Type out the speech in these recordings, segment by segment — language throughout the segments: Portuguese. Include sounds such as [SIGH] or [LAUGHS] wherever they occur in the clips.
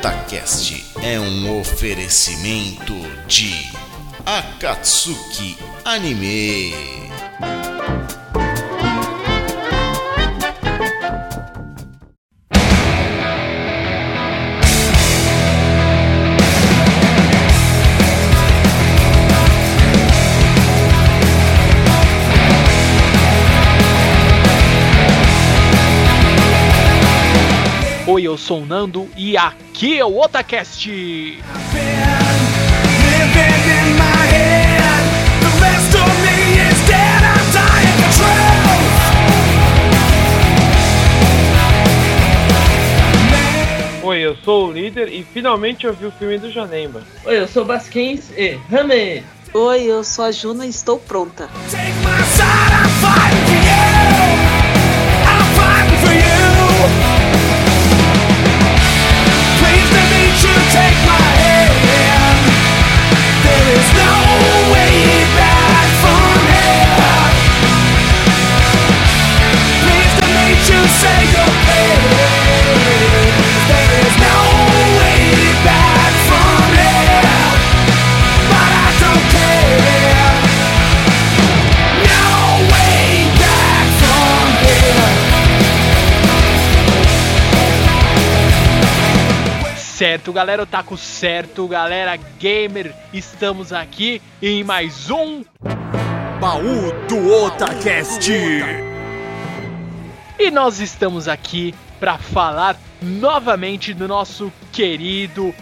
Otacast é um oferecimento de Akatsuki Anime. Oi, eu sou o Nando e aqui é o Otacast. Oi, eu sou o líder e finalmente eu vi o filme do Janemba. Oi, eu sou o Basquens e Rame! Oi, eu sou a Juna e estou pronta. Certo, galera, otaku certo, galera gamer, estamos aqui em mais um Baú do Otacast. e nós estamos aqui para falar novamente do nosso querido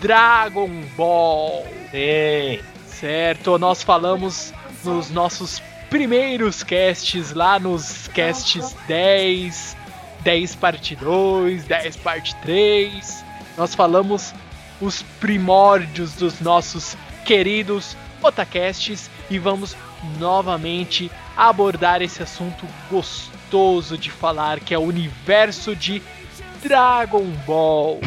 Dragon Ball. Sim. Certo, nós falamos nos nossos primeiros casts, lá nos casts 10, 10 parte 2, 10 parte 3. Nós falamos os primórdios dos nossos queridos otacasts e vamos novamente abordar esse assunto gostoso de falar, que é o universo de Dragon Ball.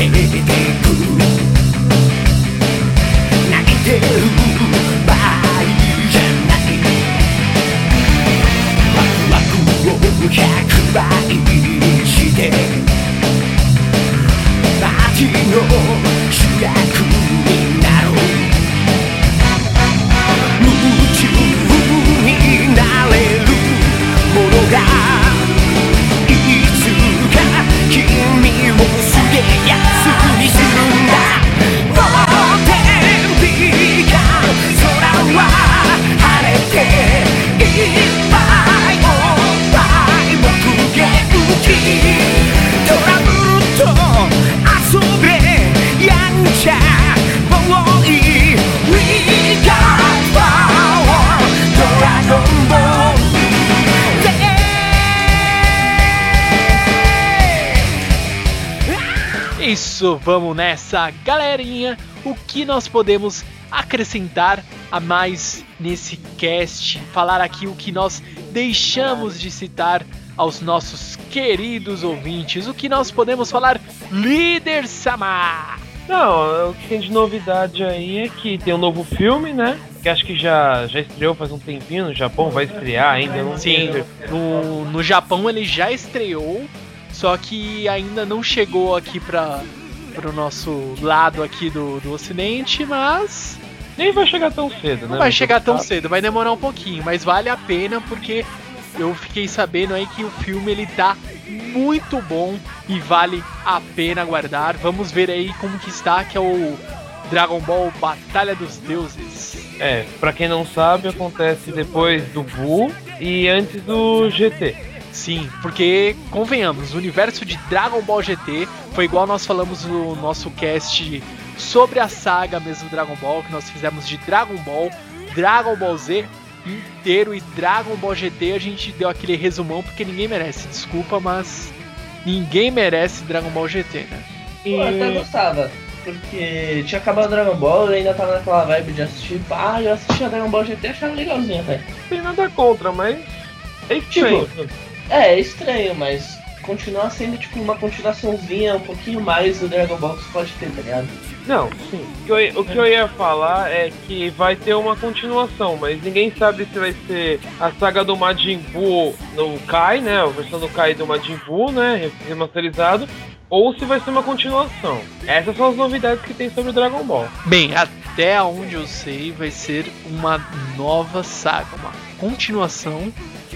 泣いてる場合じゃないワクワクを100倍してパーティーの主役になろう夢中になれるものがいつか君をでくにするんだ。Isso, vamos nessa, galerinha. O que nós podemos acrescentar a mais nesse cast? Falar aqui o que nós deixamos de citar aos nossos queridos ouvintes. O que nós podemos falar, líder Samar? Não, o que tem de novidade aí é que tem um novo filme, né? Que acho que já, já estreou faz um tempinho no Japão, vai estrear ainda, não Sim, no, no Japão ele já estreou, só que ainda não chegou aqui para o nosso lado aqui do, do Ocidente, mas Nem vai chegar tão cedo, né? não vai chegar tão cedo, vai demorar um pouquinho, mas vale a pena porque eu fiquei sabendo aí que o filme ele tá muito bom e vale a pena aguardar. Vamos ver aí como que está, que é o Dragon Ball Batalha dos Deuses. É, pra quem não sabe, acontece depois do Buu e antes do GT. Sim, porque, convenhamos, o universo de Dragon Ball GT foi igual nós falamos no nosso cast sobre a saga mesmo Dragon Ball, que nós fizemos de Dragon Ball, Dragon Ball Z inteiro e Dragon Ball GT a gente deu aquele resumão porque ninguém merece, desculpa, mas ninguém merece Dragon Ball GT, né? E... Eu até gostava, porque tinha acabado o Dragon Ball e ainda tava naquela vibe de assistir. Ah, eu assisti a Dragon Ball GT e achava legalzinho até. Não tem nada contra, mas. É estranho. Tipo, é, é estranho, mas continua sendo tipo uma continuaçãozinha um pouquinho mais do Dragon Ball que você pode ter, tá ligado? Não, sim. O que, eu, o que eu ia falar é que vai ter uma continuação, mas ninguém sabe se vai ser a saga do Majin Buu no Kai, né? A versão do Kai do Majin Buu, né? Remasterizado. Ou se vai ser uma continuação. Essas são as novidades que tem sobre o Dragon Ball. Bem, até onde eu sei, vai ser uma nova saga, uma continuação,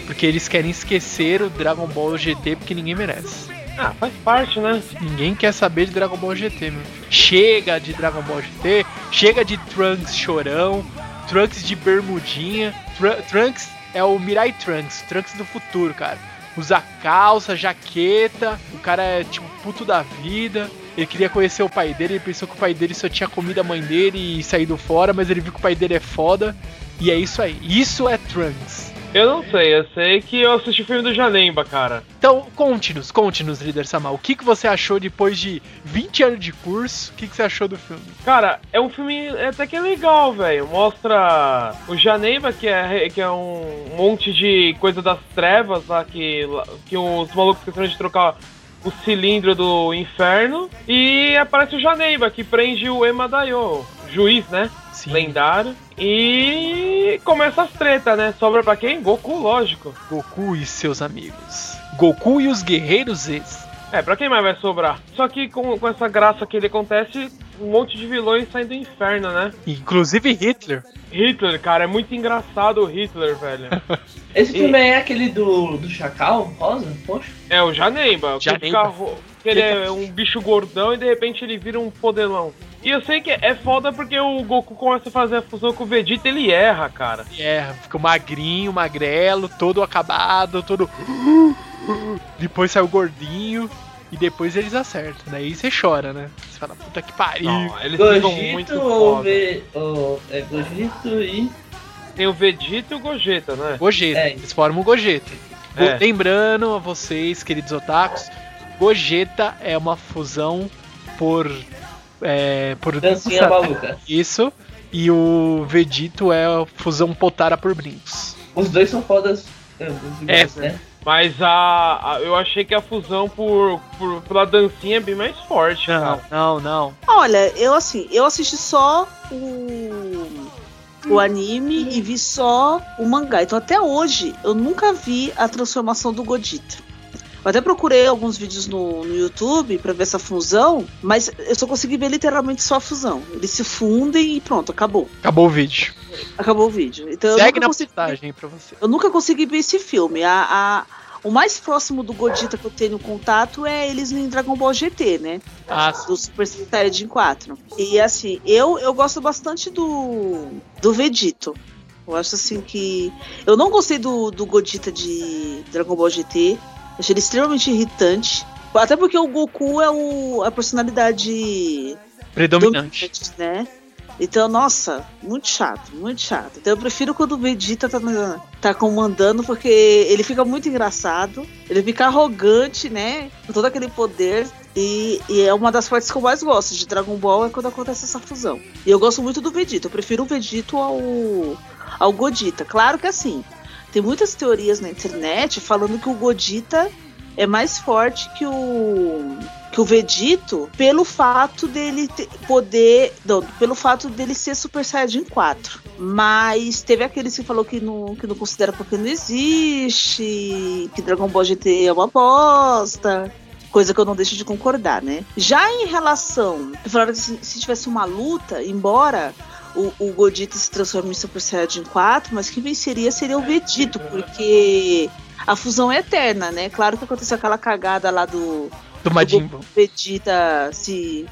porque eles querem esquecer o Dragon Ball GT porque ninguém merece. Ah, faz parte, né? Ninguém quer saber de Dragon Ball GT, meu. Chega de Dragon Ball GT, chega de Trunks chorão, Trunks de bermudinha. Tr Trunks é o Mirai Trunks, Trunks do futuro, cara. Usa calça, jaqueta, o cara é tipo puto da vida. Ele queria conhecer o pai dele, ele pensou que o pai dele só tinha comido a mãe dele e saído fora, mas ele viu que o pai dele é foda. E é isso aí. Isso é Trunks. Eu não sei, eu sei que eu assisti o filme do Janemba, cara. Então, conte-nos, conte-nos, líder Samal. O que, que você achou depois de 20 anos de curso? O que, que você achou do filme? Cara, é um filme até que é legal, velho. Mostra o Janemba, que é, que é um monte de coisa das trevas lá, que, que os malucos esqueceram de trocar o cilindro do inferno. E aparece o Janemba, que prende o Emadayo, juiz, né? Sim. lendário. E começa as tretas, né? Sobra pra quem? Goku, lógico. Goku e seus amigos. Goku e os guerreiros ex. É, pra quem mais vai sobrar? Só que com, com essa graça que ele acontece, um monte de vilões saem do inferno, né? Inclusive Hitler. Hitler, cara, é muito engraçado o Hitler, velho. [LAUGHS] Esse e... filme é aquele do, do Chacal, Rosa? Poxa. É, o Janemba. Janemba. Que ele é um bicho gordão e de repente ele vira um podelão. E eu sei que é foda porque o Goku começa a fazer a fusão com o Vegeta ele erra, cara. Ele erra, fica magrinho, magrelo, todo acabado, todo. Depois sai o gordinho. E depois eles acertam, daí você chora, né? Você fala, puta que pariu. Não, eles Gogito ficam muito ou, Ve... ou é Gogito e. Tem o Vegeta e o Gogeta, né? Gogeta, é. eles formam o Gogeta. É. Lembrando a vocês, queridos otakus, Gogeta é uma fusão por é, por Dancinha maluca. Isso. E o Vegito é a fusão Potara por Brinks. Os dois são fodas. É, né? Mas a, a, eu achei que a fusão por, por pela dancinha é bem mais forte. Não, cara. não, não. Olha, eu assim, eu assisti só o o anime e vi só o mangá. Então até hoje eu nunca vi a transformação do Godita. Eu até procurei alguns vídeos no, no YouTube para ver essa fusão, mas eu só consegui ver literalmente só a fusão. Eles se fundem e pronto, acabou. Acabou o vídeo. Acabou o vídeo. Então, Segue na consegui... postagem pra você. Eu nunca consegui ver esse filme. A, a, o mais próximo do Godita que eu tenho contato é eles em Dragon Ball GT, né? Ah, do Super Saiyajin 4. E assim, eu, eu gosto bastante do, do Vegito. Eu acho assim que. Eu não gostei do, do Godita de Dragon Ball GT. Achei ele extremamente irritante. Até porque o Goku é o, a personalidade predominante, né? Então, nossa, muito chato, muito chato. Então eu prefiro quando o Vegeta tá, tá comandando, porque ele fica muito engraçado, ele fica arrogante, né? Com todo aquele poder. E, e, é uma das partes que eu mais gosto de Dragon Ball é quando acontece essa fusão. E eu gosto muito do Vegeta, eu prefiro o Vegeta ao, ao Godita. Claro que assim, tem muitas teorias na internet falando que o Godita é mais forte que o que o Vegito pelo fato dele poder, não, pelo fato dele ser Super Saiyajin 4. Mas teve aqueles que falou que não, que não considera porque não existe, que Dragon Ball GT é uma bosta coisa que eu não deixo de concordar, né? Já em relação, falaram que se, se tivesse uma luta, embora o, o Godito se transforma em Super Saiyajin 4, mas quem venceria seria o Vegito, porque a fusão é eterna, né? Claro que aconteceu aquela cagada lá do. Do Majin Buu. Vegeta se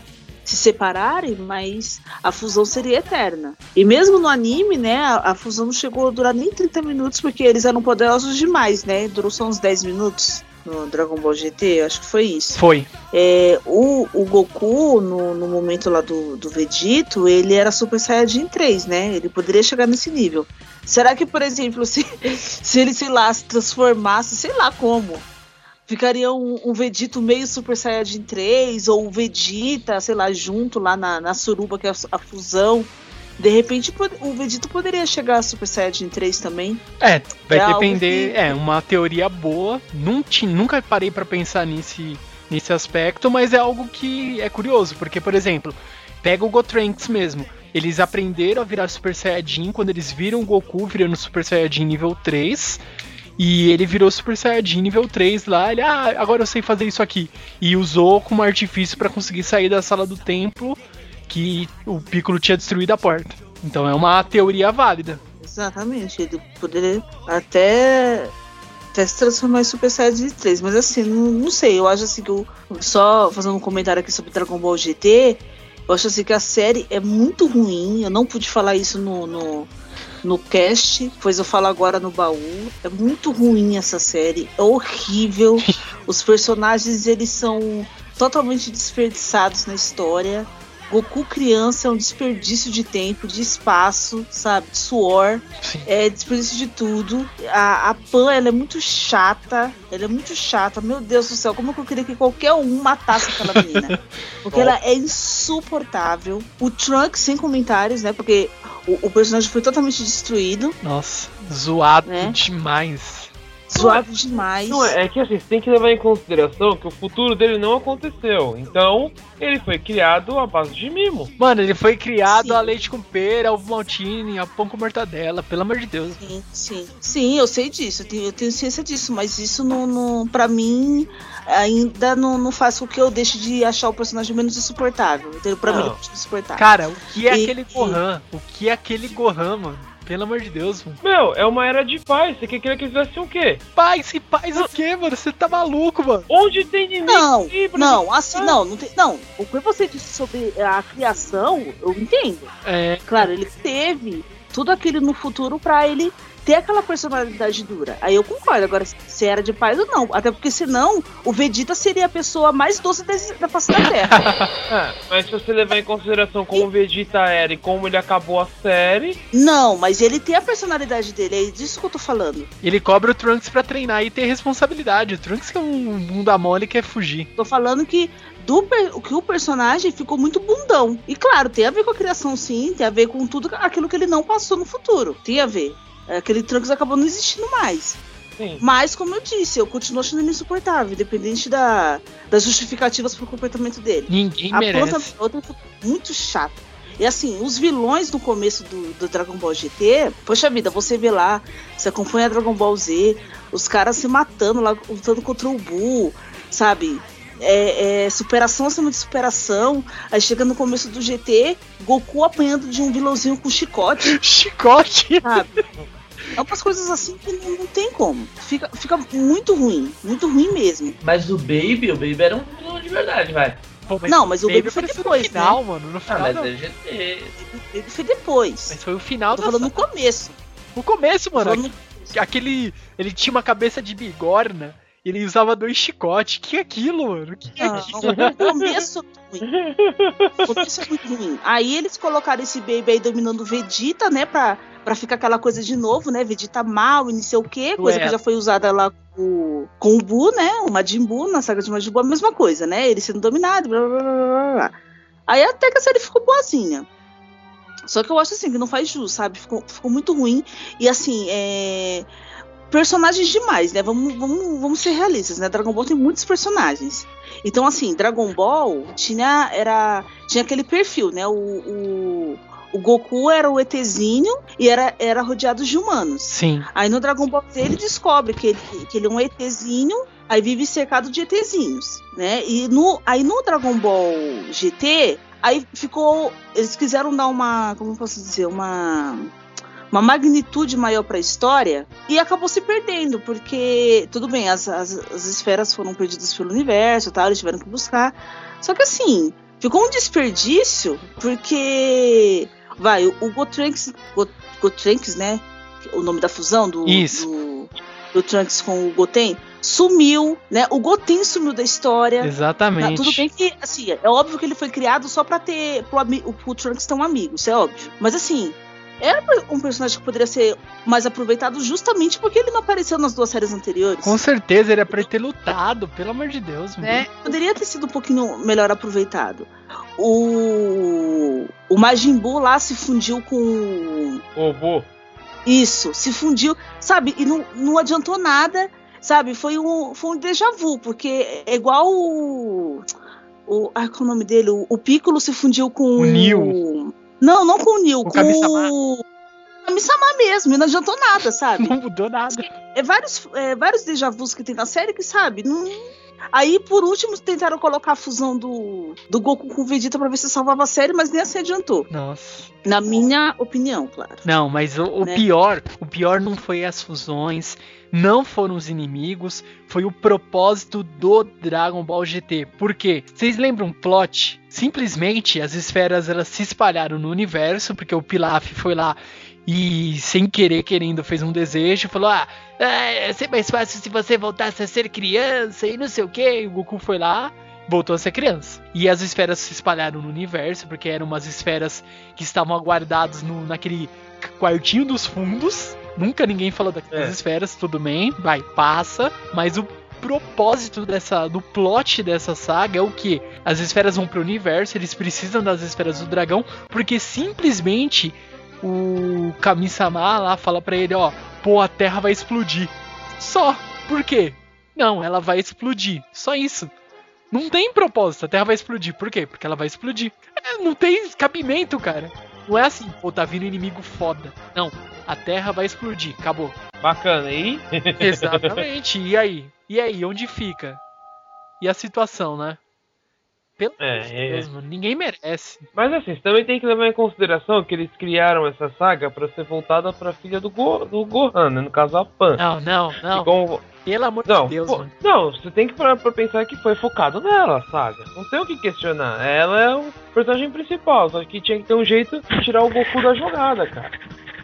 se separarem, mas a fusão seria eterna. E mesmo no anime, né, a, a fusão não chegou a durar nem 30 minutos, porque eles eram poderosos demais, né? Durou só uns 10 minutos no Dragon Ball GT, acho que foi isso. Foi. É, o, o Goku, no, no momento lá do, do Vegito, ele era Super Saiyajin 3, né? Ele poderia chegar nesse nível. Será que, por exemplo, [LAUGHS] se, se ele, sei lá, se transformasse, sei lá como, ficaria um, um Vegito meio Super Saiyajin 3, ou o Vegeta, sei lá, junto lá na, na Suruba, que é a, a fusão. De repente, o Vegito poderia chegar a Super Saiyajin 3 também. É, vai é depender. Que... É, uma teoria boa. Nunca, nunca parei para pensar nesse, nesse aspecto, mas é algo que é curioso, porque, por exemplo, pega o Gotranks mesmo. Eles aprenderam a virar Super Saiyajin quando eles viram o Goku virando Super Saiyajin nível 3. E ele virou Super Saiyajin nível 3 lá. Ele, ah, agora eu sei fazer isso aqui. E usou como artifício para conseguir sair da sala do templo que o Piccolo tinha destruído a porta. Então é uma teoria válida. Exatamente, ele poderia até, até se transformar em Super Saiyajin 3, mas assim, não, não sei, eu acho assim que eu, só fazendo um comentário aqui sobre Dragon Ball GT, eu acho assim que a série é muito ruim, eu não pude falar isso no, no, no cast, pois eu falo agora no baú. É muito ruim essa série, é horrível. [LAUGHS] Os personagens eles são totalmente desperdiçados na história. Goku criança é um desperdício de tempo, de espaço, sabe? De suor. Sim. É desperdício de tudo. A, a Pan, ela é muito chata. Ela é muito chata. Meu Deus do céu, como eu queria que qualquer um matasse aquela menina. [LAUGHS] Porque ela é insuportável. O Trunks, sem comentários, né? Porque o, o personagem foi totalmente destruído. Nossa, zoado né? demais zoado demais. Não, é, que assim, você tem que levar em consideração que o futuro dele não aconteceu. Então, ele foi criado à base de mimo. Mano, ele foi criado sim. a leite com pera, ovo maltine, a pão com mortadela, pelo amor de Deus. Sim, sim. Sim, eu sei disso, eu tenho, eu tenho ciência disso, mas isso não, não pra mim ainda não, não faz com que eu deixe de achar o personagem menos insuportável. Entendeu? Pra não. mim, é insuportável. Cara, o que é e, aquele Gohan? E... O que é aquele Gohan, mano? Pelo amor de Deus, mano. Meu, é uma era de paz. Você queria que eles fizessem o quê? Paz e paz o quê, mano? Você tá maluco, mano? Onde tem inimigo? Não, não, assim, ah. não, não tem. Não, o que você disse sobre a criação, eu entendo. É. Claro, ele teve tudo aquilo no futuro para ele ter aquela personalidade dura. Aí eu concordo. Agora, se era de paz ou não. Até porque senão o Vegeta seria a pessoa mais doce desse, da face da Terra. é, [LAUGHS] mas se você levar em consideração como e... o Vegeta era e como ele acabou a série. Não, mas ele tem a personalidade dele, é disso que eu tô falando. Ele cobra o Trunks para treinar e ter responsabilidade. O Trunks que é um bunda mole quer fugir. Tô falando que do que o personagem ficou muito bundão. E claro, tem a ver com a criação, sim, tem a ver com tudo aquilo que ele não passou no futuro. Tem a ver. É, aquele Trunks acabou não existindo mais. Sim. Mas, como eu disse, eu continuo achando ele insuportável, independente da, das justificativas pro comportamento dele. Ninguém a merece. Planta é muito chata. E assim, os vilões no começo do, do, Dragon Ball GT, poxa vida, você vê lá, você acompanha Dragon Ball Z, os caras se matando lá, lutando contra o Buu, sabe? É, é, superação acima de superação. Aí chega no começo do GT, Goku apanhando de um vilãozinho com chicote. [LAUGHS] chicote? Sabe? É umas coisas assim que não, não, tem como. Fica, fica muito ruim. Muito ruim mesmo. Mas o Baby, o Baby era um vilão de verdade, vai. Pô, mas não, mas o Baby, Baby foi depois, no final, né? mano. No ah, final, ah, mas não. é GT. O Baby foi depois. Mas foi o final Tô falando no começo. No começo, mano. Aquele. Ele tinha uma cabeça de bigorna ele usava dois chicotes. Que é aquilo, mano? Que é aquilo? O começo é ruim. O começo é muito ruim. Aí eles colocaram esse baby aí dominando o Vegeta, né? Pra, pra ficar aquela coisa de novo, né? Vegeta mal e não sei o quê. Coisa Ué. que já foi usada lá com, com o Bu, né? O Majin Buu, na saga de Majin Buu, a mesma coisa, né? Ele sendo dominado, blá blá blá blá. Aí até que a série ficou boazinha. Só que eu acho assim que não faz jus, sabe? Ficou, ficou muito ruim. E assim, é personagens demais, né? Vamos, vamos, vamos ser realistas, né? Dragon Ball tem muitos personagens. Então, assim, Dragon Ball tinha, era, tinha aquele perfil, né? O, o, o Goku era o ETzinho e era, era rodeado de humanos. Sim. Aí no Dragon Ball Z ele descobre que ele, que ele é um ETzinho, aí vive cercado de ETzinhos, né? E no, aí no Dragon Ball GT, aí ficou. Eles quiseram dar uma. Como eu posso dizer? Uma uma magnitude maior para a história e acabou se perdendo, porque tudo bem, as, as, as esferas foram perdidas pelo universo, tal, eles tiveram que buscar. Só que assim, ficou um desperdício, porque. Vai, o, o Gotranks, Go- Gotranks, né? O nome da fusão do, Isso. do, do Trunks com o Goten, sumiu, né? O Goten sumiu da história. Tá, Exatamente. tudo bem que, assim, é óbvio que ele foi criado só pra ter. pro, o- pro Trunks um amigo, isso é óbvio. Mas assim, era um personagem que poderia ser mais aproveitado justamente porque ele não apareceu nas duas séries anteriores. Com certeza ele é pra ele ter lutado, pelo amor de Deus, mano. né? Poderia ter sido um pouquinho melhor aproveitado. O. O Majin Buu lá se fundiu com. Ô, vô. Isso, se fundiu, sabe? E não, não adiantou nada, sabe? Foi um, foi um déjà vu, porque é igual o. o ah, qual é o nome dele? O, o Piccolo se fundiu com O Neo. Não, não com o Neo, O com Kami-sama. o. Kami-sama mesmo, e não adiantou nada, sabe? [LAUGHS] Não mudou nada. É vários, é, vários déjà vus que tem na série que, sabe, não. Aí, por último, tentaram colocar a fusão do, do Goku com o Vegeta pra ver se salvava a série, mas nem assim adiantou. Nossa. Na minha opinião, claro. Não, mas o, o Né? pior, o pior não foi as fusões, não foram os inimigos, foi o propósito do Dragon Ball GT. Por quê? Vocês lembram o plot? Simplesmente as esferas elas se espalharam no universo, porque o Pilaf foi lá e sem querer querendo fez um desejo, falou: "Ah, é, ia ser mais fácil se você voltasse a ser criança e não sei o que". O Goku foi lá, voltou a ser criança. E as esferas se espalharam no universo, porque eram umas esferas que estavam aguardadas no, naquele quartinho dos fundos. Nunca ninguém falou daquelas É. esferas, tudo bem, vai, passa. Mas o propósito dessa, do plot dessa saga é o que? As esferas vão pro universo, eles precisam das esferas do dragão, porque simplesmente o Kami-sama lá fala pra ele, ó, pô, a Terra vai explodir. Só. Por quê? Não, ela vai explodir. Só isso. Não tem propósito, a Terra vai explodir. Por quê? Porque ela vai explodir. É, não tem cabimento, cara. Não é assim, pô, tá vindo inimigo foda. Não, a Terra vai explodir. Acabou. Bacana, e? Exatamente. E aí? E aí, onde fica? E a situação, né? Pelo É, Deus, mano, ninguém merece. Mas assim, você também tem que levar em consideração que eles criaram essa saga pra ser voltada pra filha do, Go, do Gohan, né? No caso, a Pan. Não, não, não. como- Pelo amor Não, de Deus, pô, não, você tem que parar pra pensar que foi focado nela, a saga. Não tem o que questionar. Ela é o personagem principal, só que tinha que ter um jeito de tirar o Goku da jogada, cara.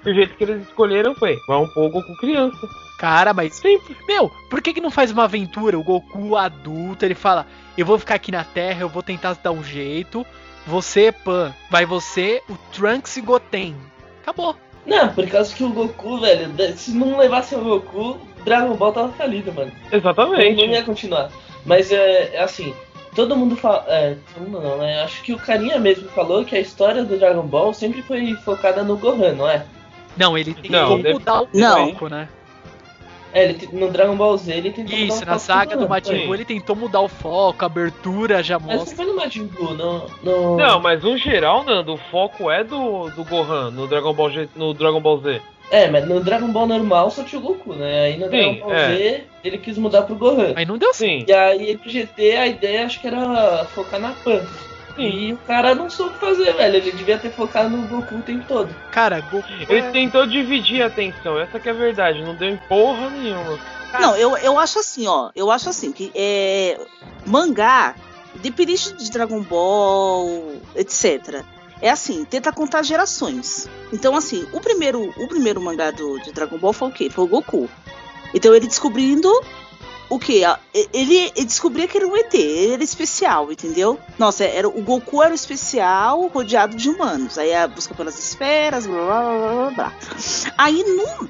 E o jeito que eles escolheram foi, vamos pôr o Goku criança. Cara, mas. Sempre. Meu, por que, que não faz uma aventura? O Goku adulto, ele fala: Eu vou ficar aqui na Terra, eu vou tentar dar um jeito. Você, Pan, vai você, o Trunks e Goten. Acabou. Não, por causa que o Goku, velho, se não levasse o Goku, Dragon Ball tava falido, mano. Não Exatamente. ia continuar. Mas é, é assim, todo mundo fala. É, todo mundo não, né? Acho que o carinha mesmo falou que a história do Dragon Ball sempre foi focada no Gohan, não é? Não, ele tentou Não, deve- mudar o Não. foco, né? É, ele, no Dragon Ball Z ele tentou Isso, mudar o na foco saga do Majin. Buu ele tentou mudar o foco, a abertura já Mas não mostra. foi no Majin Buu, no, no... Não, mas no geral, Nando, o foco é do, do Gohan no Dragon Ball G, no Dragon Ball Z. É, mas no Dragon Ball normal só tinha o Goku, né? Aí no Dragon Ball é. Z ele quis mudar pro Gohan. Aí não deu certo. Sim. E aí pro GT a ideia acho que era focar na Pan. Sim. E o cara não soube fazer, velho. Ele devia ter focado no Goku o tempo todo. Cara, Goku. Ele é- tentou dividir a atenção, essa que é a verdade, não deu em porra nenhuma. Não, eu, eu acho assim, ó. Eu acho assim que é, mangá, independente de Dragon Ball, etc. É assim, tenta contar gerações. Então, assim, o primeiro, o primeiro mangá do, de Dragon Ball foi o quê? Foi o Goku. Então ele descobrindo o quê? Ah, e- Ele, descobria que era um ET, ele era especial, entendeu? Nossa, era, o Goku era o especial rodeado de humanos. Aí a busca pelas esferas, blá blá blá blá blá. Aí no,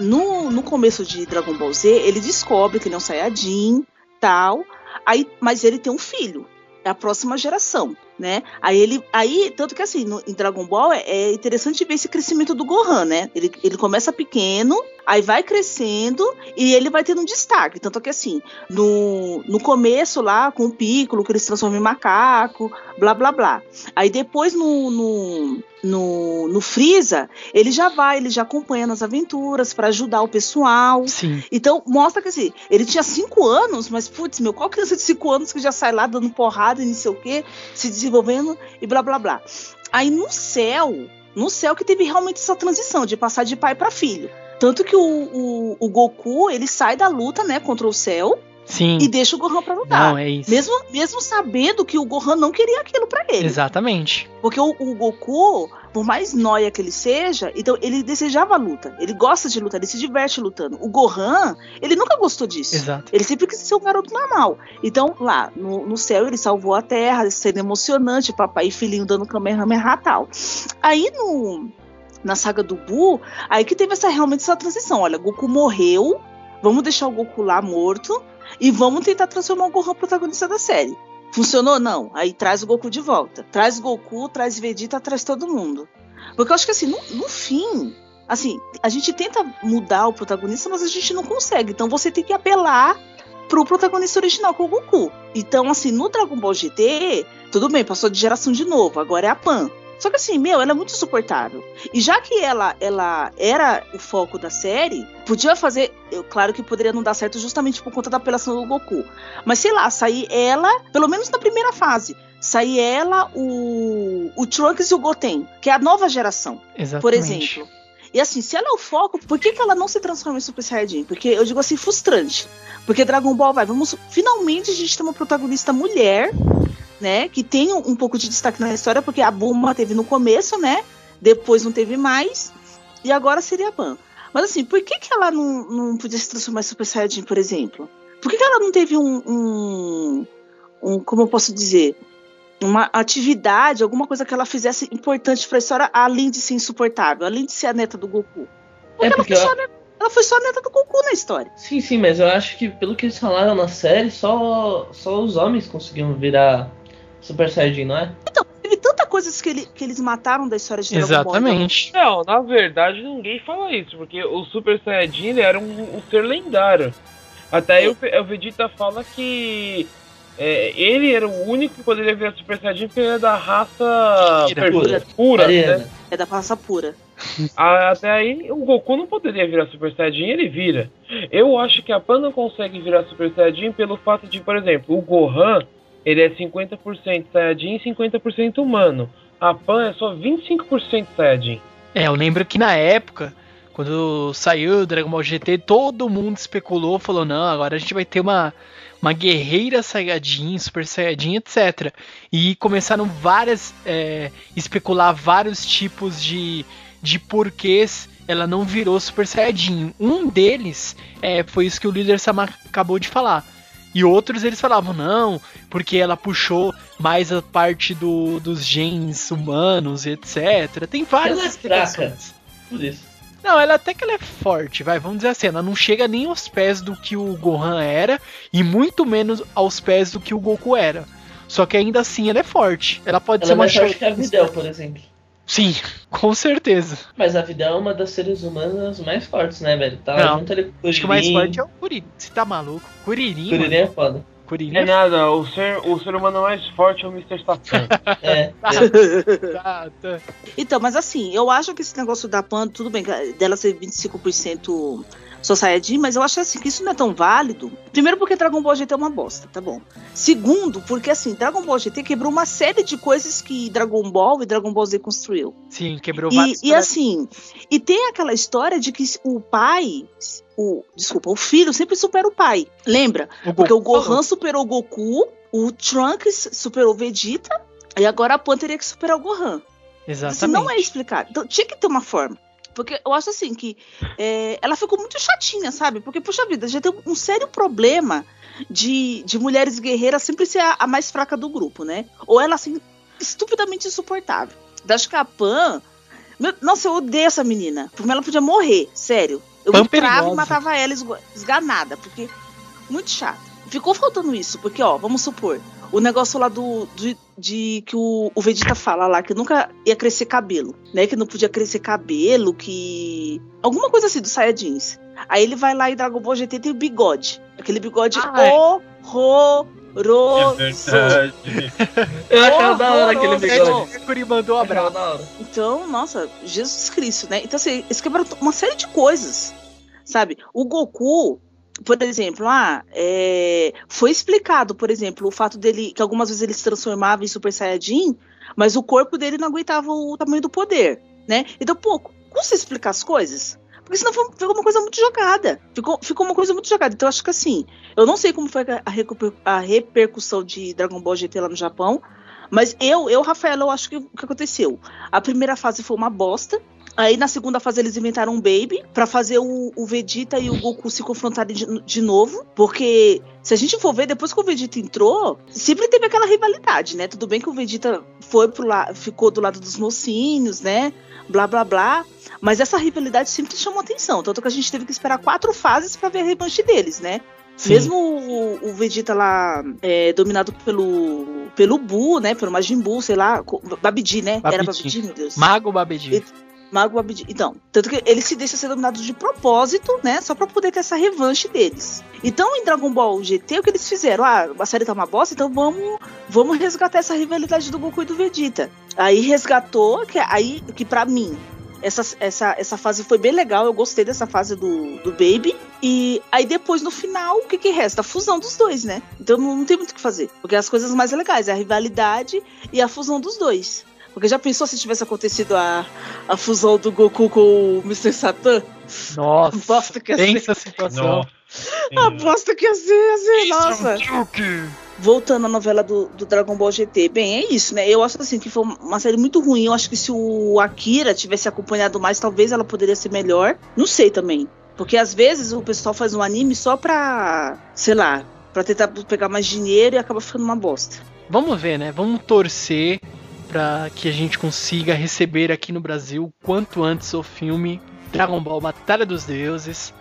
no, no começo de Dragon Ball Z, ele descobre que ele é um Saiyajin, tal. Aí, mas ele tem um filho. É a próxima geração, né? Aí ele. Aí, tanto que assim, no, em Dragon Ball é, é interessante ver esse crescimento do Gohan, né? Ele, ele começa pequeno, aí vai crescendo e ele vai tendo um destaque. Tanto que assim, no, no começo lá, com o Piccolo, que ele se transforma em macaco, blá blá blá. Aí depois no, no, no, no Freeza, ele já vai, ele já acompanha nas aventuras pra ajudar o pessoal. Sim. Então, mostra que assim, ele tinha cinco anos, mas putz, meu, qual criança de cinco anos que já sai lá dando porrada e não sei o quê, se desenvolvendo e blá blá blá. Aí no céu, no céu que teve realmente essa transição de passar de pai pra filho. Tanto que o, o, o Goku, ele sai da luta, né, contra o céu, Sim. e deixa o Gohan pra lutar. Não, é isso. Mesmo, mesmo sabendo que o Gohan não queria aquilo pra ele. Exatamente. Porque o, o Goku, por mais noia que ele seja, então ele desejava a luta. Ele gosta de lutar, ele se diverte lutando. O Gohan, ele nunca gostou disso. Exato. Ele sempre quis ser um garoto normal. Então, lá no, no céu, ele salvou a Terra, sendo emocionante, papai e filhinho dando Kamehameha e tal. Aí no, na saga do Buu, aí que teve essa realmente essa transição. Olha, Goku morreu, vamos deixar o Goku lá morto e vamos tentar transformar o Gohan protagonista da série. Funcionou? Não. Aí traz o Goku de volta. Traz Goku, traz Vegeta, traz todo mundo. Porque eu acho que assim, no, no fim, assim, a gente tenta mudar o protagonista, mas a gente não consegue. Então você tem que apelar pro protagonista original, que é o Goku. Então, assim, no Dragon Ball GT, tudo bem, passou de geração de novo, agora é a Pan. Só que assim, meu, ela é muito insuportável. E já que ela, ela era o foco da série, podia fazer. Eu, claro que poderia não dar certo justamente por conta da apelação do Goku. Mas sei lá, sair ela, pelo menos na primeira fase, sair ela, o, o Trunks e o Goten, que é a nova geração, Exatamente. por exemplo. E assim, se ela é o foco, por que, que ela não se transforma em Super Saiyajin? Porque eu digo assim, frustrante. Porque Dragon Ball vai, vamos. Finalmente a gente tem uma protagonista mulher, né? Que tem um, pouco de destaque na história, porque a Bulma teve no começo, né? Depois não teve mais. E agora seria a Ban. Mas assim, por que, que ela não, não podia se transformar em Super Saiyajin, por exemplo? Por que, que ela não teve um, um, um. Como eu posso dizer? Uma atividade, alguma coisa que ela fizesse importante pra história, além de ser insuportável, além de ser a neta do Goku. Porque, É porque ela, foi eu- só, a neta- ela foi só a neta do Goku na história. Sim, sim, mas eu acho que pelo que eles falaram na série, só, só os homens conseguiam virar Super Saiyajin, não é? Teve tanta coisas que, ele- que eles mataram da história de Dragon Ball. então- Exatamente. Não, na verdade ninguém fala isso, porque o Super Saiyajin ele era um, um ser lendário. Até aí o, o Vegeta fala que é, ele era o único que poderia virar Super Saiyajin porque ele é da raça Pura. pura, pura né? É da raça pura. A- [LAUGHS] Até aí o Goku não poderia virar Super Saiyajin, ele vira. Eu acho que a Pan não consegue virar Super Saiyajin pelo fato de, por exemplo, o Gohan ele é 50% Saiyajin e 50% humano. A Pan é só 25% Saiyajin. É, eu lembro que na época, quando saiu o Dragon Ball GT, todo mundo especulou, falou, não, agora a gente vai ter uma, uma guerreira Saiyajin, Super Saiyajin, etc. E começaram várias, é, especular vários tipos de, de porquês ela não virou Super Saiyajin. Um deles é, foi isso que o líder Sama acabou de falar. E outros eles falavam, não, porque ela puxou mais a parte do, dos genes humanos, etc. Tem várias Ela é explicações. Por isso. Não, ela até que ela é forte, vai, vamos dizer assim, ela não chega nem aos pés do que o Gohan era, e muito menos aos pés do que o Goku era. Só que ainda assim ela é forte. Ela pode Ela ser é uma mais forte Shou- que a Videl, por exemplo. Sim, [LAUGHS] com certeza. Mas a Videl é uma das seres humanas mais fortes, né, velho? Tá Não, junto ali com o Acho que o mais Kuririn. forte é o Kuririn. Você tá maluco? Kuririn, Kuririn mano. é foda. Kuririn É é nada, o ser, o ser humano mais forte é o Mr. Satan. [LAUGHS] É. foda. [LAUGHS] Então, mas assim, eu acho que esse negócio da Pan, tudo bem, dela ser 25% só Saiyajin, mas eu acho assim que isso não é tão válido. Primeiro porque Dragon Ball GT é uma bosta, tá bom. Segundo, porque assim, Dragon Ball GT quebrou uma série de coisas que Dragon Ball e Dragon Ball Z construiu. Sim, quebrou vários. E, e assim, e tem aquela história de que o pai, o, desculpa, o filho sempre supera o pai. Lembra? o Porque o Gohan superou o Goku, o Trunks superou o Vegeta, e agora a Pan teria que superar o Gohan. Isso Exatamente. não é explicado. Então tinha que ter uma forma. Porque eu acho assim que é, ela ficou muito chatinha, sabe? Porque, puxa vida, já tem um sério problema de, de mulheres guerreiras sempre ser a, a mais fraca do grupo, né? Ou ela, assim, estupidamente insuportável. Eu acho que a Pan. meu- nossa, eu odeio essa menina. Porque ela podia morrer, sério. Eu entrava e matava ela esganada, porque. Muito chato. Ficou faltando isso, porque, ó, vamos supor, o negócio lá do. de, de que o, o Vegeta fala lá que nunca ia crescer cabelo, né? Que não podia crescer cabelo, que. Alguma coisa assim dos Saiyajins. Aí ele vai lá e Dragon Ball GT tem o bigode. Aquele bigode Ah, é. horroroso. [LAUGHS] Eu achava da hora aquele bigode. O Kuririn mandou um achava abraço. da hora. Então, nossa, Jesus Cristo, né? Então, assim, eles quebraram uma série de coisas, sabe? O Goku, por exemplo, ah, é, foi explicado, por exemplo, o fato dele, que algumas vezes ele se transformava em Super Saiyajin, mas o corpo dele não aguentava o tamanho do poder, né? Então, pô, como você explicar as coisas? Porque senão ficou uma coisa muito jogada. Ficou, ficou uma coisa muito jogada. Então acho que assim, eu não sei como foi a, a repercussão de Dragon Ball GT lá no Japão, mas eu, eu, Rafael, eu acho que o que aconteceu? A primeira fase foi uma bosta. Aí na segunda fase eles inventaram um Baby para fazer o, o, Vegeta e o Goku se confrontarem de, de, novo. Porque se a gente for ver, depois que o Vegeta entrou, sempre teve aquela rivalidade, né? Tudo bem que o Vegeta foi pro lado, ficou do lado dos mocinhos, né? Blá blá blá. Mas essa rivalidade sempre chamou atenção. Tanto que a gente teve que esperar quatro fases para ver a revanche deles, né? Sim. Mesmo o, o, Vegeta lá é, dominado pelo pelo Buu, né? Pelo Majin Buu, sei lá, Babidi, né? Babidi. Era Babidi, meu Deus. Mago Babidi. E, Mago Abdi. Então, tanto que ele se deixa ser dominado de propósito, né? Só pra poder ter essa revanche deles. Então, em Dragon Ball GT, o que eles fizeram? Ah, a série tá uma bosta, então vamos, vamos resgatar essa rivalidade do Goku e do Vegeta. Aí resgatou, que aí que para mim essa, essa, essa fase foi bem legal, eu gostei dessa fase do, do Baby. E aí depois, no final, o que, que resta? A fusão dos dois, né? Então não, não tem muito o que fazer. Porque as coisas mais legais é a rivalidade e a fusão dos dois. Porque já pensou se tivesse acontecido a, a fusão do Goku com o Mr. Satan? Nossa, Aposto que ia pensa ser. situação. [LAUGHS] Aposto que ia ser, ia ser nossa. Voltando à novela do, do, Dragon Ball GT, bem, é isso, né? Eu acho assim que foi uma série muito ruim. Eu acho que se o Akira tivesse acompanhado mais, talvez ela poderia ser melhor. Não sei também. Porque às vezes o pessoal faz um anime só pra, sei lá, pra tentar pegar mais dinheiro e acaba ficando uma bosta. Vamos ver, né? Vamos torcer para que a gente consiga receber aqui no Brasil quanto antes o filme Dragon Ball Batalha dos Deuses.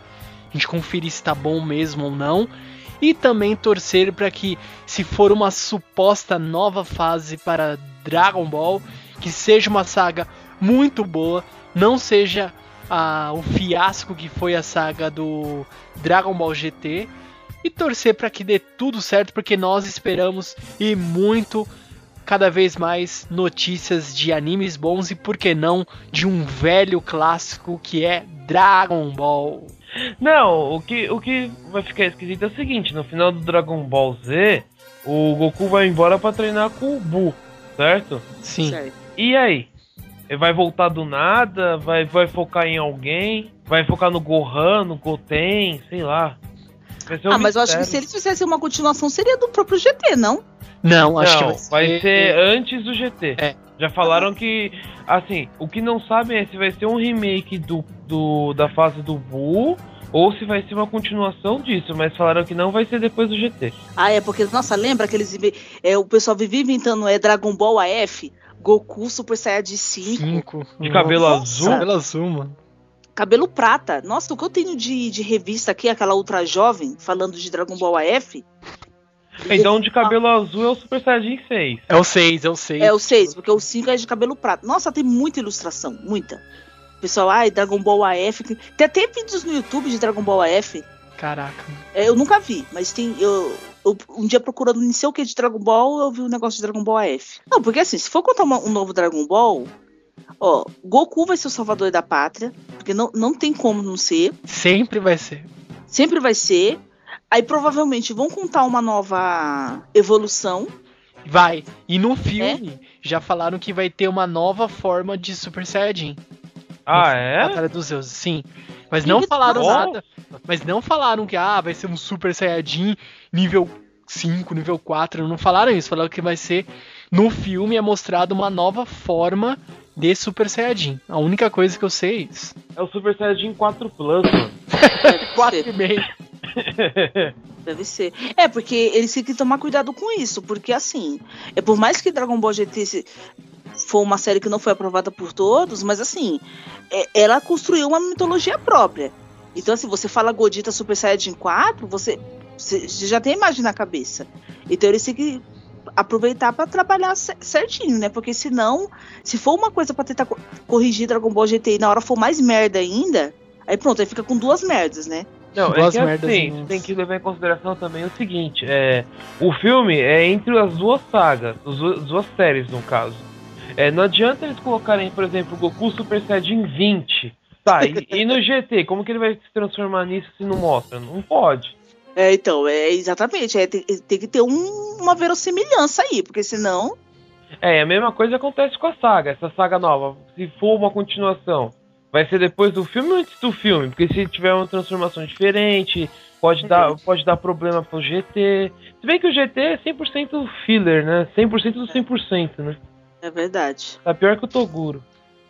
A gente conferir se está bom mesmo ou não. E também torcer para que, se for uma suposta nova fase para Dragon Ball, que seja uma saga muito boa, não seja ah, o fiasco que foi a saga do Dragon Ball GT. E torcer para que dê tudo certo, porque nós esperamos e muito cada vez mais notícias de animes bons e por que não de um velho clássico que é Dragon Ball. Não, o que, o que vai ficar esquisito é o seguinte, no final do Dragon Ball Z, o Goku vai embora para treinar com o Buu, certo? Sim. E aí? Ele vai voltar do nada? Vai, vai focar em alguém? Vai focar no Gohan, no Goten, sei lá. Um ah, mas eu acho que se eles fizessem uma continuação seria do próprio GT, não? Não, acho não, que vai ser... vai ser antes do GT. É. Já falaram que, assim, o que não sabem é se vai ser um remake do, do da fase do Buu ou se vai ser uma continuação disso, mas falaram que não vai ser depois do GT. Ah, é porque, nossa, lembra que eles é, o pessoal vivia inventando é Dragon Ball AF, Goku Super Saiyajin 5. 5. De cabelo nossa. azul? Cabelo azul, mano. Cabelo prata. Nossa, o que eu tenho de, de revista aqui, aquela ultra jovem, falando de Dragon Ball AF, então de cabelo azul é o Super Saiyajin 6. É o 6, é o 6. É o 6, porque o 5 é de cabelo prata. Nossa, tem muita ilustração, muita. Pessoal, ai, Dragon Ball AF. Tem até vídeos no YouTube de Dragon Ball AF. Caraca. É, eu nunca vi, mas tem. Eu, eu, um dia procurando não sei o que de Dragon Ball, eu vi um negócio de Dragon Ball AF. Não, porque assim, se for contar uma, um novo Dragon Ball, ó, Goku vai ser o salvador da pátria, porque não, não tem como não ser. Sempre vai ser. Sempre vai ser. Aí provavelmente vão contar uma nova evolução. Vai. E no filme é? já falaram que vai ter uma nova forma de Super Saiyajin. Ah, é? Batalha dos Deuses, sim. Mas não falaram nada. Mas não falaram que ah, vai ser um Super Saiyajin nível 5, nível 4. Não falaram isso. Falaram que vai ser. No filme é mostrado uma nova forma de Super Saiyajin. A única coisa que eu sei é isso. É o Super Saiyajin 4 Plus, mano. 4,5. Deve ser. É, porque eles têm que tomar cuidado com isso, porque assim, é por mais que Dragon Ball GT se, foi uma série que não foi aprovada por todos, mas assim, é, ela construiu uma mitologia própria. Então, assim, você fala Godita Super Saiyajin 4, você, você já tem a imagem na cabeça. Então, eles têm que aproveitar para trabalhar certinho, né? Porque senão, se for uma coisa para tentar corrigir Dragon Ball GT e na hora for mais merda ainda, aí pronto, aí fica com duas merdas, né? Não, é que assim, tem que levar em consideração também o seguinte, é, o filme é entre as duas sagas, as duas séries no caso. É, não adianta eles colocarem, por exemplo, o Goku Super Saiyajin 20. Tá, e, e, no GT, como que ele vai se transformar nisso se não mostra? Não pode. É, então, é exatamente. É, tem, tem, que ter um, uma verossimilhança aí, porque senão. É, a mesma coisa acontece com a saga, essa saga nova. Se for uma continuação, vai ser depois do filme ou antes do filme? Porque se tiver uma transformação diferente, pode, dar, pode dar problema pro GT. Se bem que o GT é 100% filler, né? 100% do 100%, né? É verdade. Tá pior que o Toguro.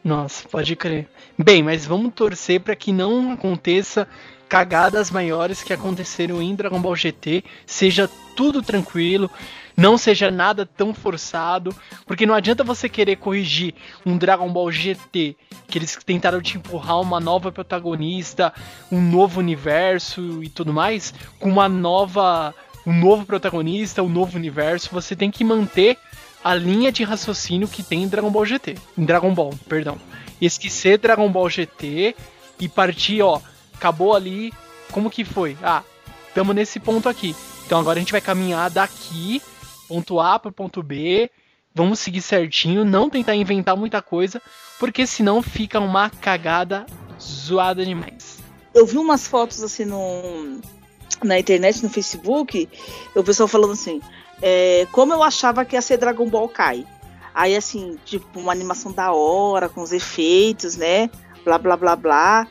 Nossa, pode crer. Bem, mas vamos torcer para que não aconteça cagadas maiores que aconteceram em Dragon Ball GT, seja tudo tranquilo, não seja nada tão forçado, porque não adianta você querer corrigir um Dragon Ball GT, que eles tentaram te empurrar uma nova protagonista, um novo universo e tudo mais, com uma nova, um novo protagonista, um novo universo, você tem que manter a linha de raciocínio que tem em Dragon Ball GT, em Dragon Ball, perdão. Esquecer Dragon Ball GT e partir, ó, acabou ali, como que foi? Ah, estamos nesse ponto aqui. Então agora a gente vai caminhar daqui, ponto A para ponto B. Vamos seguir certinho, não tentar inventar muita coisa, porque senão fica uma cagada zoada demais. Eu vi umas fotos assim no, na internet, no Facebook, o pessoal falando assim, é, como eu achava que ia ser Dragon Ball Kai. Aí assim, tipo, uma animação da hora, com os efeitos, né? Blá blá blá blá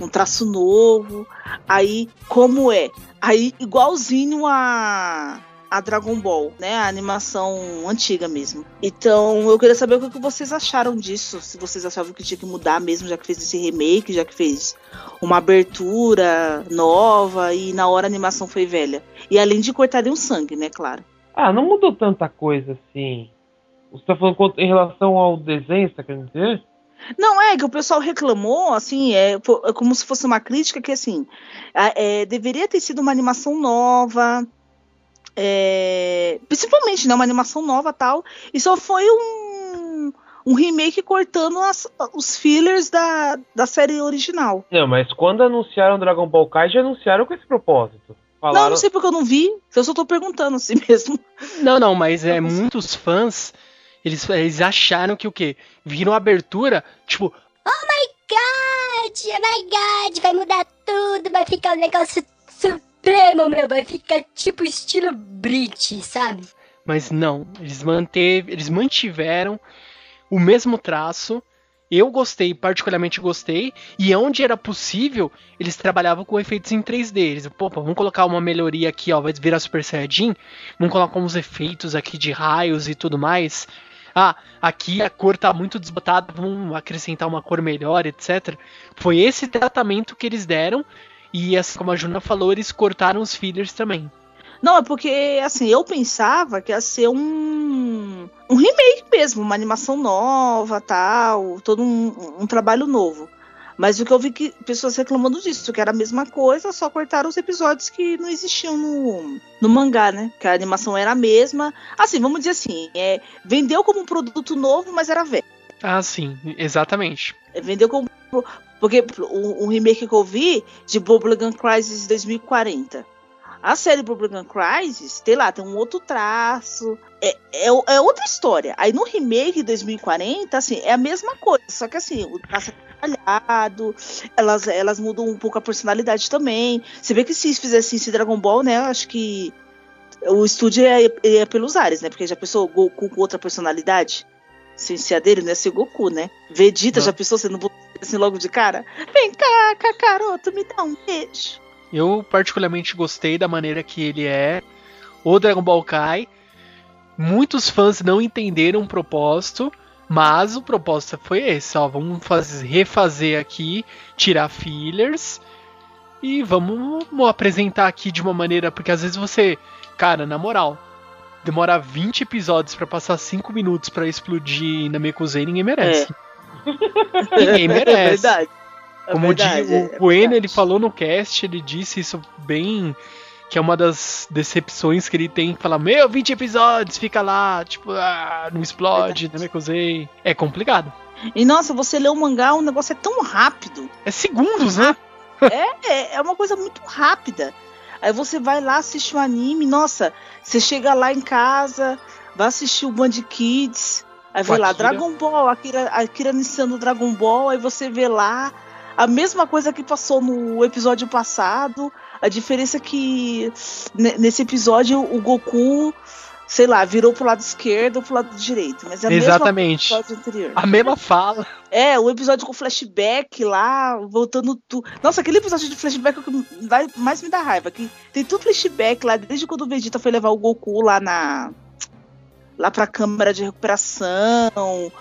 um traço novo. Aí, como é? Aí, igualzinho a, a Dragon Ball, né? A animação antiga mesmo. Então, eu queria saber o que vocês acharam disso. Se vocês achavam que tinha que mudar mesmo, já que fez esse remake, já que fez uma abertura nova e na hora a animação foi velha. E além de cortar um sangue, né? Claro. Ah, não mudou tanta coisa assim. Você tá falando em relação ao desenho, você tá querendo dizer? Não, é que o pessoal reclamou, assim, é, é como se fosse uma crítica que, assim, é, deveria ter sido uma animação nova, é, principalmente, né, uma animação nova tal, e só foi um, um remake cortando as, os fillers da, da série original. Não, mas quando anunciaram Dragon Ball Kai, já anunciaram com esse propósito. Falaram... Não, não sei porque eu não vi, eu só tô perguntando assim mesmo. Não, não, mas é muitos fãs eles, eles acharam que o quê? Viram a abertura, tipo. Oh my god! Oh my god! Vai mudar tudo, vai ficar um negócio supremo, meu! Vai ficar tipo estilo Brit, sabe? Mas não, eles, manteve, eles mantiveram o mesmo traço. Eu gostei, particularmente gostei. E onde era possível, eles trabalhavam com efeitos em 3D. Eles, pô, vamos colocar uma melhoria aqui, ó, vai virar Super Saiyajin. Vamos colocar uns efeitos aqui de raios e tudo mais ah, aqui a cor tá muito desbotada, vamos acrescentar uma cor melhor, etc. Foi esse tratamento que eles deram e, assim como a Juna falou, eles cortaram os fillers também. Não, é porque, assim, eu pensava que ia ser um, um remake mesmo, uma animação nova, tal, todo um, um trabalho novo. Mas o que eu vi que pessoas reclamando disso, que era a mesma coisa, só cortaram os episódios que não existiam no, no mangá, né? Que a animação era a mesma. Assim, vamos dizer assim, é, vendeu como um produto novo, mas era velho. Ah, sim, exatamente. É, vendeu como. Porque o, o remake que eu vi de Bubblegum Crisis 2040. A série Bubblegum Crisis, tem lá, tem um outro traço. É, é, é, outra história. Aí no remake 2040, assim, é a mesma coisa. Só que assim, o traço é detalhado, elas, elas mudam um pouco a personalidade também. Você vê que se fizesse esse Dragon Ball, né? Acho que o estúdio é, é pelos ares, né? Porque já pensou Goku com outra personalidade? Sem ser a dele, né? Ser Goku, né? Vegeta, já pensou sendo assim logo de cara? Vem cá, Kakaroto, me dá um beijo. Eu particularmente gostei da maneira que ele é. O Dragon Ball Kai. Muitos fãs não entenderam o propósito. Mas o propósito foi esse, ó, vamos fazer, refazer aqui, tirar fillers e vamos, apresentar aqui de uma maneira, porque às vezes você, cara, na moral, demora 20 episódios para passar 5 minutos para explodir na Mekuzen, ninguém merece. É. Ninguém [LAUGHS] merece. É verdade. É Como verdade, o, é Bueno, ele falou no cast, ele disse isso bem que é uma das decepções que ele tem, fala, meu, 20 episódios, fica lá, tipo, ah, não explode, não me acusei. É complicado. E nossa, você lê o mangá, o negócio é tão rápido. É segundos, né? [LAUGHS] é, é, é uma coisa muito rápida. Aí você vai lá assistir o um anime, nossa, você chega lá em casa, vai assistir o Band Kids, aí vê lá Dragon Ball, Akira, Akira iniciando Dragon Ball, aí você vê lá a mesma coisa que passou no episódio passado, a diferença é que nesse episódio o Goku sei lá, virou pro lado esquerdo ou pro lado direito. Mas é a Exatamente. mesma episódio anterior. A mesma fala. É, o episódio com flashback lá, voltando tudo. Nossa, aquele episódio de flashback é o que dá- mais me dá raiva. Que tem tudo flashback lá, desde quando o Vegeta foi levar o Goku lá na. lá pra câmara de recuperação.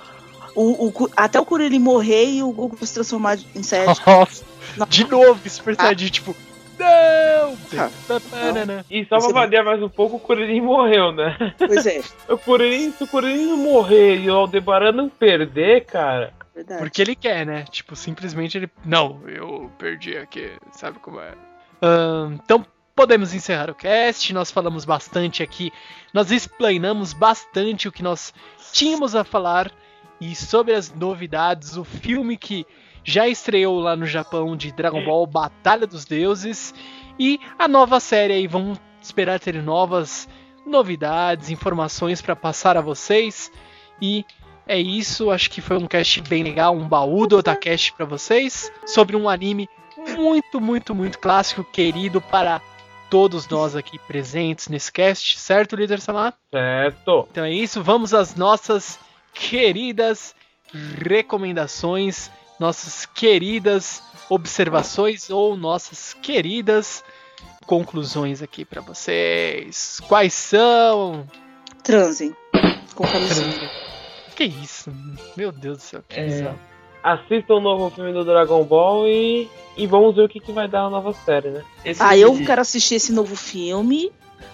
O, o até o Kuririn morrer e o Goku se transformar em Saiyajin. [LAUGHS] Nossa, Não. de novo, Super Saiyajin, tipo, não! Ah, Panana. E só pra variar mais um pouco, o Kuririn morreu, né? Pois é, [LAUGHS] O Kuririn, se o Kuririn não morrer e o Aldebaran não perder, cara. verdade. Porque ele quer, né? Tipo, simplesmente ele. Não, eu perdi aqui, sabe como é? Ahn, então, podemos encerrar o cast. Nós falamos bastante aqui. Nós explanamos bastante o que nós tínhamos a falar e sobre as novidades. O filme que já estreou lá no Japão de Dragon Ball Batalha dos Deuses. E a nova série aí. Vamos esperar ter novas novidades, informações para passar a vocês. E é isso, acho que foi um cast bem legal, um baú do Otacast pra vocês, sobre um anime muito, muito, muito clássico, querido para todos nós aqui presentes nesse cast, certo, líder Samar? Certo. Então é isso, vamos às nossas queridas recomendações, nossas queridas observações ou nossas queridas conclusões aqui pra vocês. Quais são? Transem. Com camisinha. Que isso? Meu Deus do céu. Que É. bizarro. Assistam o novo filme do Dragon Ball e, e vamos ver o que, que vai dar a nova série, né? Esse Ah, eu quero assistir esse novo filme.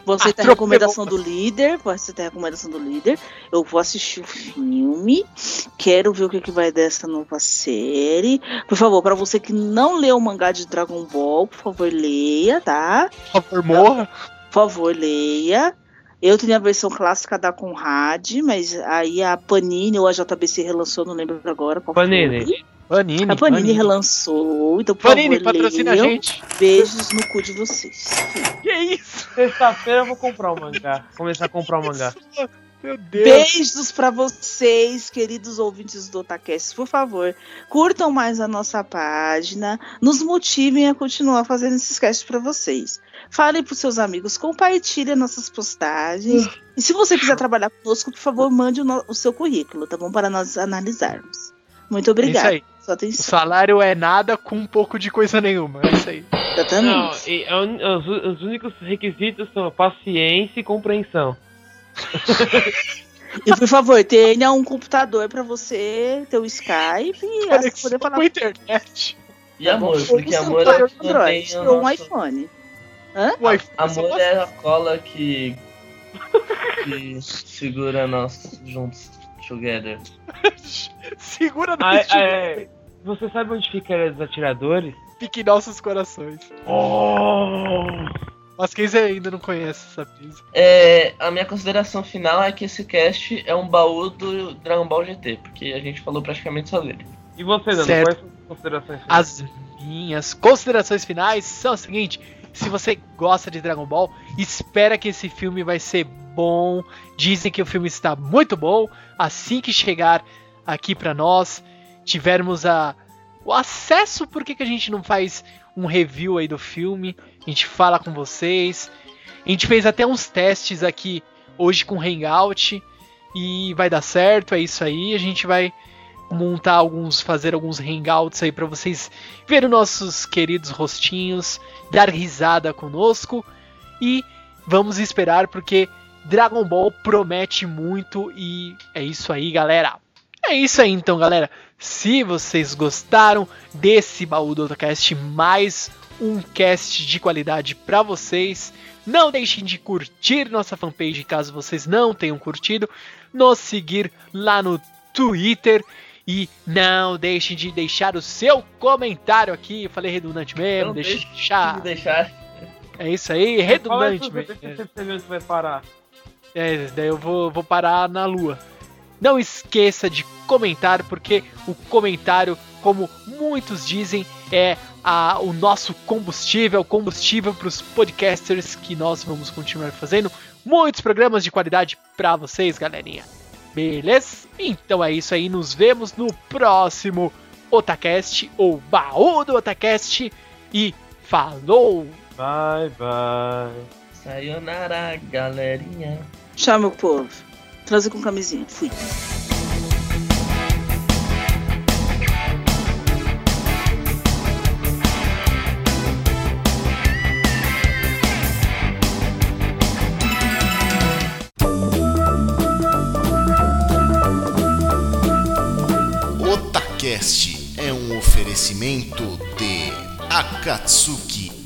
Vou aceitar a recomendação do líder. Vou aceitar a recomendação do líder. Eu vou assistir o filme. Quero ver o que, que vai dessa nova série. Por favor, para você que não leu o mangá de Dragon Ball, por favor, leia, tá? Por favor, morra. Por favor, leia. Eu tenho a versão clássica da Conrad, mas aí a Panini ou a JBC relançou, não lembro agora qual Panini. foi. Panini. A Panini relançou, então por Panini, favor, patrocina a leiam. gente. Beijos no cu de vocês. Que isso? Sexta-feira eu vou comprar o mangá. Começar a comprar o mangá. [LAUGHS] Meu Deus. Beijos pra vocês, queridos ouvintes do Otacast. Por favor, curtam mais a nossa página, nos motivem a continuar fazendo esses casts pra vocês. Falem pros seus amigos, compartilhem nossas postagens. E se você quiser trabalhar conosco, por favor, mande o, no- o seu currículo, tá bom? Para nós analisarmos. Muito Isso obrigada. aí. Sua O atenção. salário é nada com um pouco de coisa nenhuma. É isso aí. Não, Exatamente. e a un- os, os únicos requisitos são paciência e compreensão. [LAUGHS] E por favor, tenha um computador pra você ter o Skype e assim, Conexão poder falar com a internet. E amor, porque amor é o Android ou um nosso... iPhone. O iPhone Amor é a cola que... que segura nós juntos, together. [LAUGHS] Segura no Ah, vestido. é, você sabe onde fica a Ilha dos atiradores? Fique em nossos corações. Oh! Mas quem ainda não conhece essa brisa. É, a minha consideração final é que esse cast é um baú do Dragon Ball GT, porque a gente falou praticamente só dele. E você, Certo. quais são as considerações? finais? As minhas considerações finais são o seguinte: se você gosta de Dragon Ball, espera que esse filme vai ser bom. Dizem que o filme está muito bom. Assim que chegar aqui pra nós, tivermos a, o acesso, por que, que a gente não faz um review aí do filme? A gente fala com vocês. A gente fez até uns testes aqui hoje com Hangout e vai dar certo, é isso aí. A gente vai montar alguns, fazer alguns hangouts aí pra vocês verem nossos queridos rostinhos, dar risada conosco e vamos esperar porque Dragon Ball promete muito e é isso aí, galera. É isso aí então, galera. Se vocês gostaram desse baú do Otacast, mais um cast de qualidade pra vocês. Não deixem de curtir nossa fanpage caso vocês não tenham curtido, nos seguir lá no Twitter e não deixem de deixar o seu comentário aqui. Eu falei redundante mesmo, Não deixa de deixar. de deixar. É isso aí, redundante pra você, mesmo. você ver onde vai parar. É, daí eu vou, vou parar na lua. Não esqueça de comentar, porque o comentário, como muitos dizem, é a, o nosso combustível, combustível para os podcasters que nós vamos continuar fazendo muitos programas de qualidade para vocês, galerinha. Beleza? Então é isso aí, nos vemos no próximo Otacast, ou baú do Otacast, e falou! Bye, bye. Sayonara, galerinha. Tchau, meu povo. Transa com camisinha. Fui. Otacast é um oferecimento de Akatsuki